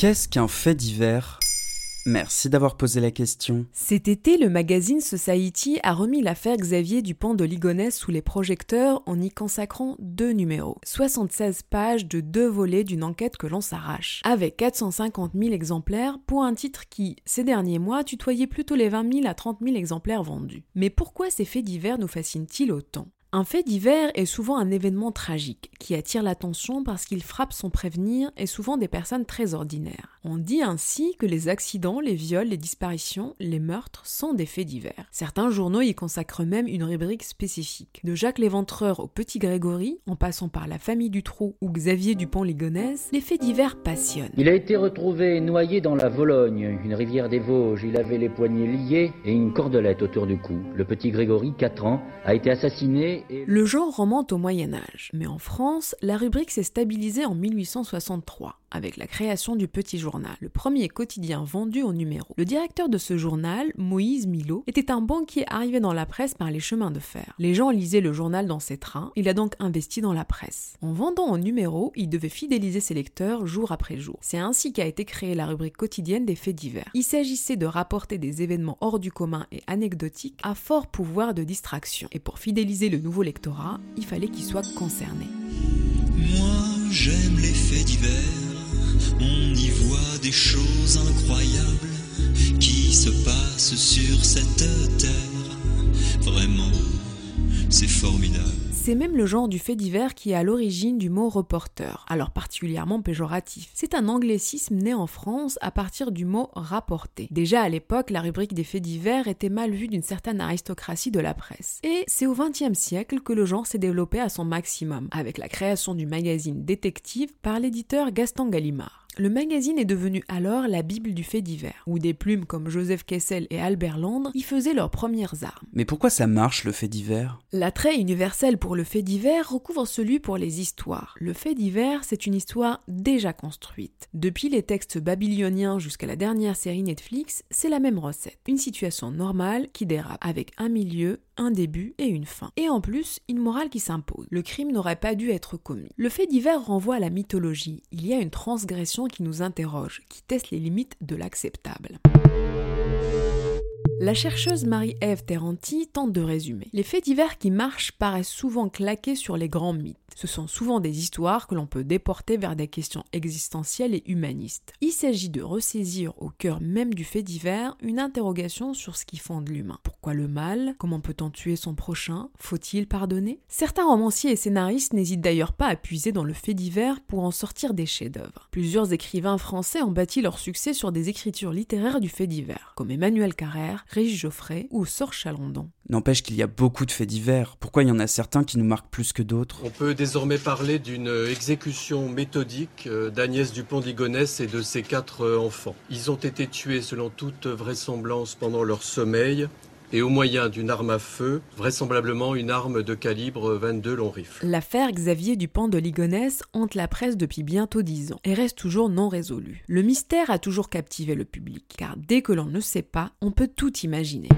Qu'est-ce qu'un fait divers? Merci d'avoir posé la question. Cet été, le magazine Society a remis l'affaire Xavier Dupont de Ligonnès sous les projecteurs en y consacrant deux numéros. 76 pages de deux volets d'une enquête que l'on s'arrache. Avec 450 000 exemplaires pour un titre qui, ces derniers mois, tutoyait plutôt les 20 000 à 30 000 exemplaires vendus. Mais pourquoi ces faits divers nous fascinent-ils autant? Un fait divers est souvent un événement tragique qui attire l'attention parce qu'il frappe sans prévenir et souvent des personnes très ordinaires. On dit ainsi que les accidents, les viols, les disparitions, les meurtres sont des faits divers. Certains journaux y consacrent même une rubrique spécifique. De Jacques Léventreur au Petit Grégory, en passant par la famille Dutroux ou Xavier Dupont-Ligonnès, les faits divers passionnent. Il a été retrouvé noyé dans la Vologne, une rivière des Vosges. Il avait les poignets liés et une cordelette autour du cou. Le Petit Grégory, 4 ans, a été assassiné le genre remonte au Moyen Âge, mais en France, la rubrique s'est stabilisée en 1863 avec la création du Petit Journal, le premier quotidien vendu au numéro. Le directeur de ce journal, Moïse Milo, était un banquier arrivé dans la presse par les chemins de fer. Les gens lisaient le journal dans ses trains, il a donc investi dans la presse. En vendant au numéro, il devait fidéliser ses lecteurs jour après jour. C'est ainsi qu'a été créée la rubrique quotidienne des faits divers. Il s'agissait de rapporter des événements hors du commun et anecdotiques à fort pouvoir de distraction. Et pour fidéliser le nouveau lectorat, il fallait qu'il soit concerné. Moi, j'aime les faits divers on y voit des choses incroyables qui se passent sur cette terre. Vraiment, c'est formidable. C'est même le genre du fait divers qui est à l'origine du mot reporter, alors particulièrement péjoratif. C'est un anglicisme né en France à partir du mot rapporter. Déjà à l'époque, la rubrique des faits divers était mal vue d'une certaine aristocratie de la presse. Et c'est au XXe siècle que le genre s'est développé à son maximum, avec la création du magazine Détective par l'éditeur Gaston Gallimard. Le magazine est devenu alors la Bible du fait divers, où des plumes comme Joseph Kessel et Albert Landre y faisaient leurs premières armes. Mais pourquoi ça marche le fait divers? L'attrait universel pour le fait divers recouvre celui pour les histoires. Le fait divers, c'est une histoire déjà construite. Depuis les textes babyloniens jusqu'à la dernière série Netflix, c'est la même recette. Une situation normale qui dérape, avec un milieu, un début et une fin. Et en plus, une morale qui s'impose. Le crime n'aurait pas dû être commis. Le fait divers renvoie à la mythologie. Il y a une transgression qui nous interroge, qui teste les limites de l'acceptable. La chercheuse Marie-Ève Terranti tente de résumer. Les faits divers qui marchent paraissent souvent claqués sur les grands mythes. Ce sont souvent des histoires que l'on peut déporter vers des questions existentielles et humanistes. Il s'agit de ressaisir au cœur même du fait divers une interrogation sur ce qui fonde l'humain. Pourquoi le mal? Comment peut-on tuer son prochain? Faut-il pardonner? Certains romanciers et scénaristes n'hésitent d'ailleurs pas à puiser dans le fait divers pour en sortir des chefs-d'œuvre. Plusieurs écrivains français ont bâti leur succès sur des écritures littéraires du fait divers, comme Emmanuel Carrère, Régis Geoffrey ou Sor Chalandon. N'empêche qu'il y a beaucoup de faits divers. Pourquoi il y en a certains qui nous marquent plus que d'autres? On peut désormais parler d'une exécution méthodique euh, d'Agnès Dupont-Ligonnès et de ses quatre euh, enfants. Ils ont été tués selon toute vraisemblance pendant leur sommeil et au moyen d'une arme à feu, vraisemblablement une arme de calibre 22 long rifle. L'affaire Xavier Dupont de Ligonnès hante la presse depuis bientôt dix ans et reste toujours non résolue. Le mystère a toujours captivé le public, car dès que l'on ne sait pas, on peut tout imaginer.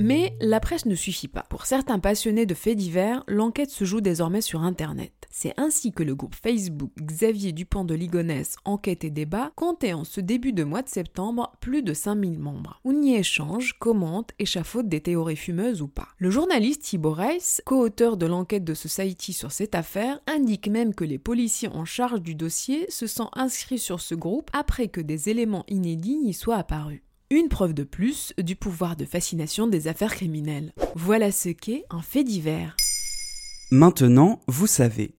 Mais la presse ne suffit pas. Pour certains passionnés de faits divers, l'enquête se joue désormais sur Internet. C'est ainsi que le groupe Facebook Xavier Dupont de Ligonnès Enquête et Débat comptait en ce début de mois de septembre plus de 5000 membres. On y échange, commente, échafaude des théories fumeuses ou pas. Le journaliste Thibaut Reiss, co-auteur de l'enquête de Society sur cette affaire, indique même que les policiers en charge du dossier se sont inscrits sur ce groupe après que des éléments inédits y soient apparus. Une preuve de plus du pouvoir de fascination des affaires criminelles. Voilà ce qu'est un fait divers. Maintenant, vous savez.